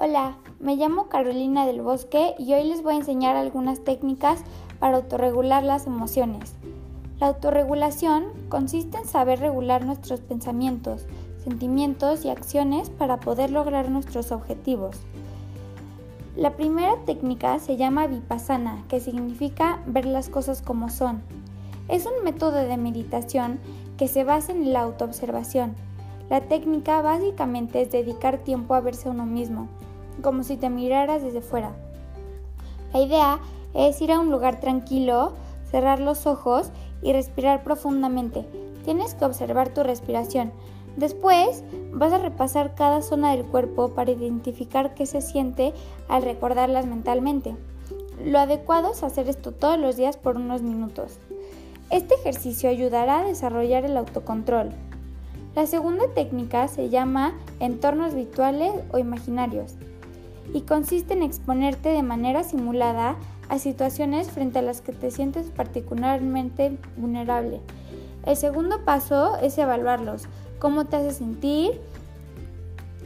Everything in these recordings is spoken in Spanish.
Hola, me llamo Carolina del Bosque y hoy les voy a enseñar algunas técnicas para autorregular las emociones. La autorregulación consiste en saber regular nuestros pensamientos, sentimientos y acciones para poder lograr nuestros objetivos. La primera técnica se llama vipassana, que significa ver las cosas como son. Es un método de meditación que se basa en la autoobservación. La técnica básicamente es dedicar tiempo a verse uno mismo, como si te miraras desde fuera. La idea es ir a un lugar tranquilo, cerrar los ojos y respirar profundamente. Tienes que observar tu respiración. Después vas a repasar cada zona del cuerpo para identificar qué se siente al recordarlas mentalmente. Lo adecuado es hacer esto todos los días por unos minutos. Este ejercicio ayudará a desarrollar el autocontrol. La segunda técnica se llama entornos virtuales o imaginarios y consiste en exponerte de manera simulada a situaciones frente a las que te sientes particularmente vulnerable. El segundo paso es evaluarlos, cómo te hace sentir.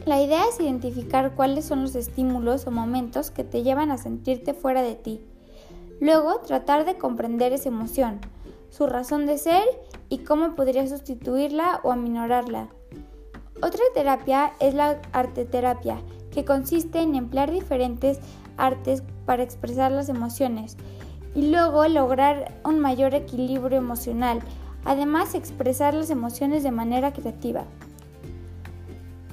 La idea es identificar cuáles son los estímulos o momentos que te llevan a sentirte fuera de ti. Luego, tratar de comprender esa emoción, su razón de ser y cómo podrías sustituirla o aminorarla. Otra terapia es la arteterapia, que consiste en emplear diferentes artes para expresar las emociones y luego lograr un mayor equilibrio emocional, además expresar las emociones de manera creativa.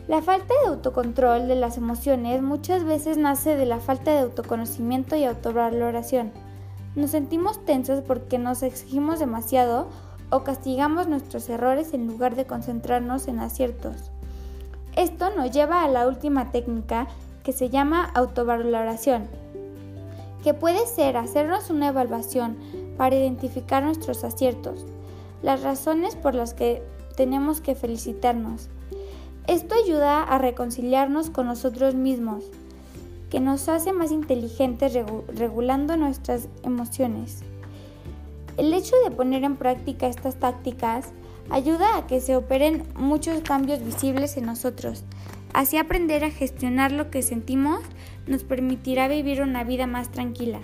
La falta de autocontrol de las emociones muchas veces nace de la falta de autoconocimiento y autovaloración. Nos sentimos tensos porque nos exigimos demasiado o castigamos nuestros errores en lugar de concentrarnos en aciertos. Esto nos lleva a la última técnica que se llama autovaloración, que puede ser hacernos una evaluación para identificar nuestros aciertos, las razones por las que tenemos que felicitarnos. Esto ayuda a reconciliarnos con nosotros mismos, que nos hace más inteligentes regulando nuestras emociones. El hecho de poner en práctica estas tácticas ayuda a que se operen muchos cambios visibles en nosotros. Así aprender a gestionar lo que sentimos nos permitirá vivir una vida más tranquila.